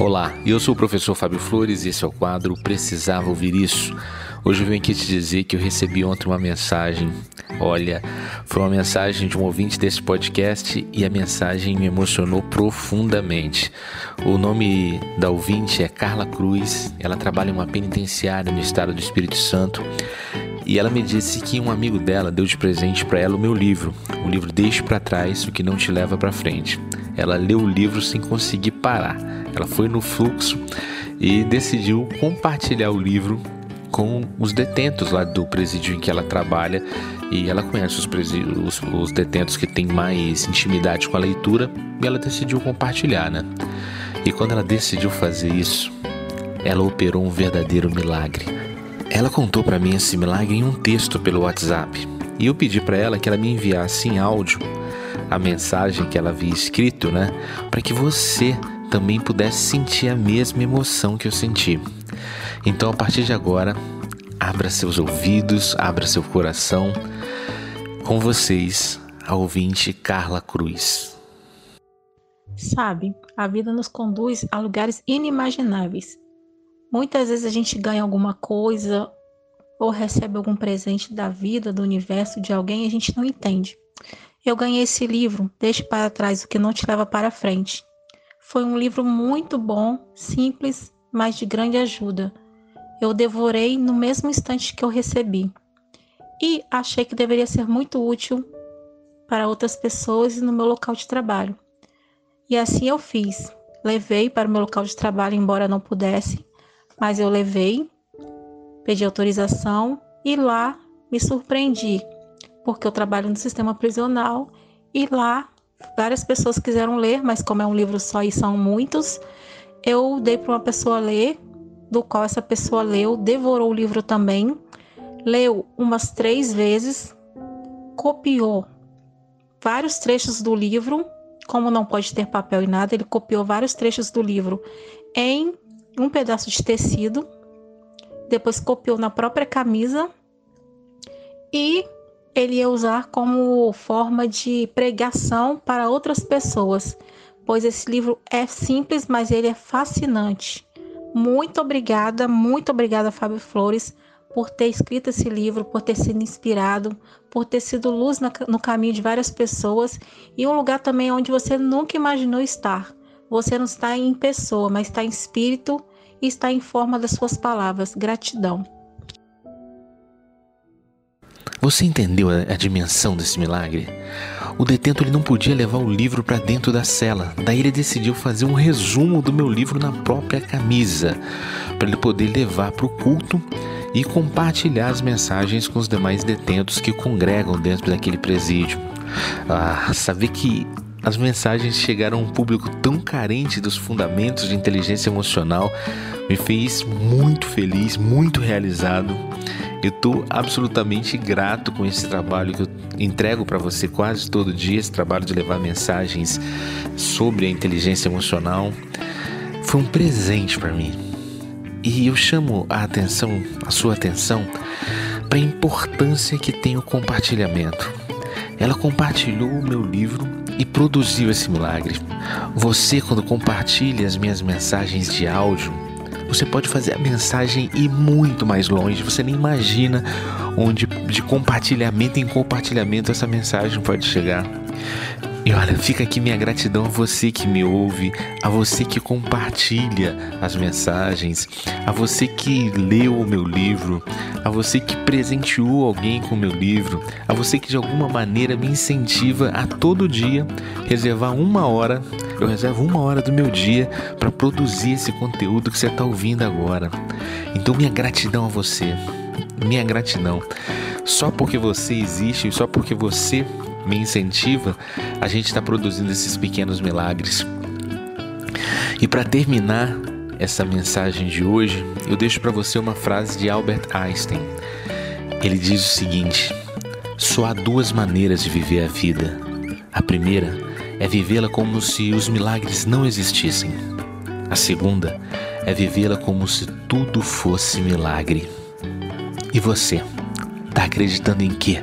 Olá, eu sou o professor Fábio Flores e esse é o quadro Precisava Ouvir Isso. Hoje eu venho aqui te dizer que eu recebi ontem uma mensagem. Olha, foi uma mensagem de um ouvinte desse podcast e a mensagem me emocionou profundamente. O nome da ouvinte é Carla Cruz, ela trabalha em uma penitenciária no estado do Espírito Santo e ela me disse que um amigo dela deu de presente para ela o meu livro, o livro Deixe para trás o que não te leva para frente. Ela leu o livro sem conseguir parar. Ela foi no fluxo e decidiu compartilhar o livro com os detentos lá do presídio em que ela trabalha e ela conhece os, os, os detentos que têm mais intimidade com a leitura e ela decidiu compartilhar, né? E quando ela decidiu fazer isso, ela operou um verdadeiro milagre. Ela contou para mim esse milagre em um texto pelo WhatsApp e eu pedi para ela que ela me enviasse em áudio a mensagem que ela havia escrito, né? Para que você também pudesse sentir a mesma emoção que eu senti. Então, a partir de agora, abra seus ouvidos, abra seu coração. Com vocês, a ouvinte Carla Cruz. Sabe, a vida nos conduz a lugares inimagináveis. Muitas vezes a gente ganha alguma coisa ou recebe algum presente da vida, do universo, de alguém e a gente não entende. Eu ganhei esse livro, Deixe para trás o que não te leva para frente. Foi um livro muito bom, simples, mas de grande ajuda. Eu devorei no mesmo instante que eu recebi. E achei que deveria ser muito útil para outras pessoas e no meu local de trabalho. E assim eu fiz. Levei para o meu local de trabalho, embora não pudesse, mas eu levei, pedi autorização e lá me surpreendi porque eu trabalho no sistema prisional e lá várias pessoas quiseram ler, mas como é um livro só e são muitos, eu dei para uma pessoa ler, do qual essa pessoa leu, devorou o livro também, leu umas três vezes, copiou vários trechos do livro, como não pode ter papel e nada, ele copiou vários trechos do livro em um pedaço de tecido, depois copiou na própria camisa e ele ia usar como forma de pregação para outras pessoas, pois esse livro é simples, mas ele é fascinante. Muito obrigada, muito obrigada, Fábio Flores, por ter escrito esse livro, por ter sido inspirado, por ter sido luz no caminho de várias pessoas e um lugar também onde você nunca imaginou estar. Você não está em pessoa, mas está em espírito e está em forma das suas palavras. Gratidão. Você entendeu a, a dimensão desse milagre? O detento ele não podia levar o livro para dentro da cela. Daí ele decidiu fazer um resumo do meu livro na própria camisa, para ele poder levar para o culto e compartilhar as mensagens com os demais detentos que congregam dentro daquele presídio. Ah, saber que as mensagens chegaram a um público tão carente dos fundamentos de inteligência emocional me fez muito feliz, muito realizado. Eu estou absolutamente grato com esse trabalho que eu entrego para você quase todo dia, esse trabalho de levar mensagens sobre a inteligência emocional. Foi um presente para mim. E eu chamo a atenção, a sua atenção, para a importância que tem o compartilhamento. Ela compartilhou o meu livro e produziu esse milagre. Você, quando compartilha as minhas mensagens de áudio, você pode fazer a mensagem ir muito mais longe. Você nem imagina onde de compartilhamento em compartilhamento essa mensagem pode chegar. E olha, fica aqui minha gratidão a você que me ouve, a você que compartilha as mensagens, a você que leu o meu livro, a você que presenteou alguém com o meu livro, a você que de alguma maneira me incentiva a todo dia reservar uma hora. Eu reservo uma hora do meu dia para produzir esse conteúdo que você está ouvindo agora. Então, minha gratidão a você, minha gratidão. Só porque você existe, só porque você me incentiva, a gente está produzindo esses pequenos milagres. E para terminar essa mensagem de hoje, eu deixo para você uma frase de Albert Einstein. Ele diz o seguinte: só há duas maneiras de viver a vida. A primeira é vivê-la como se os milagres não existissem. A segunda é vivê-la como se tudo fosse milagre. E você, está acreditando em quê?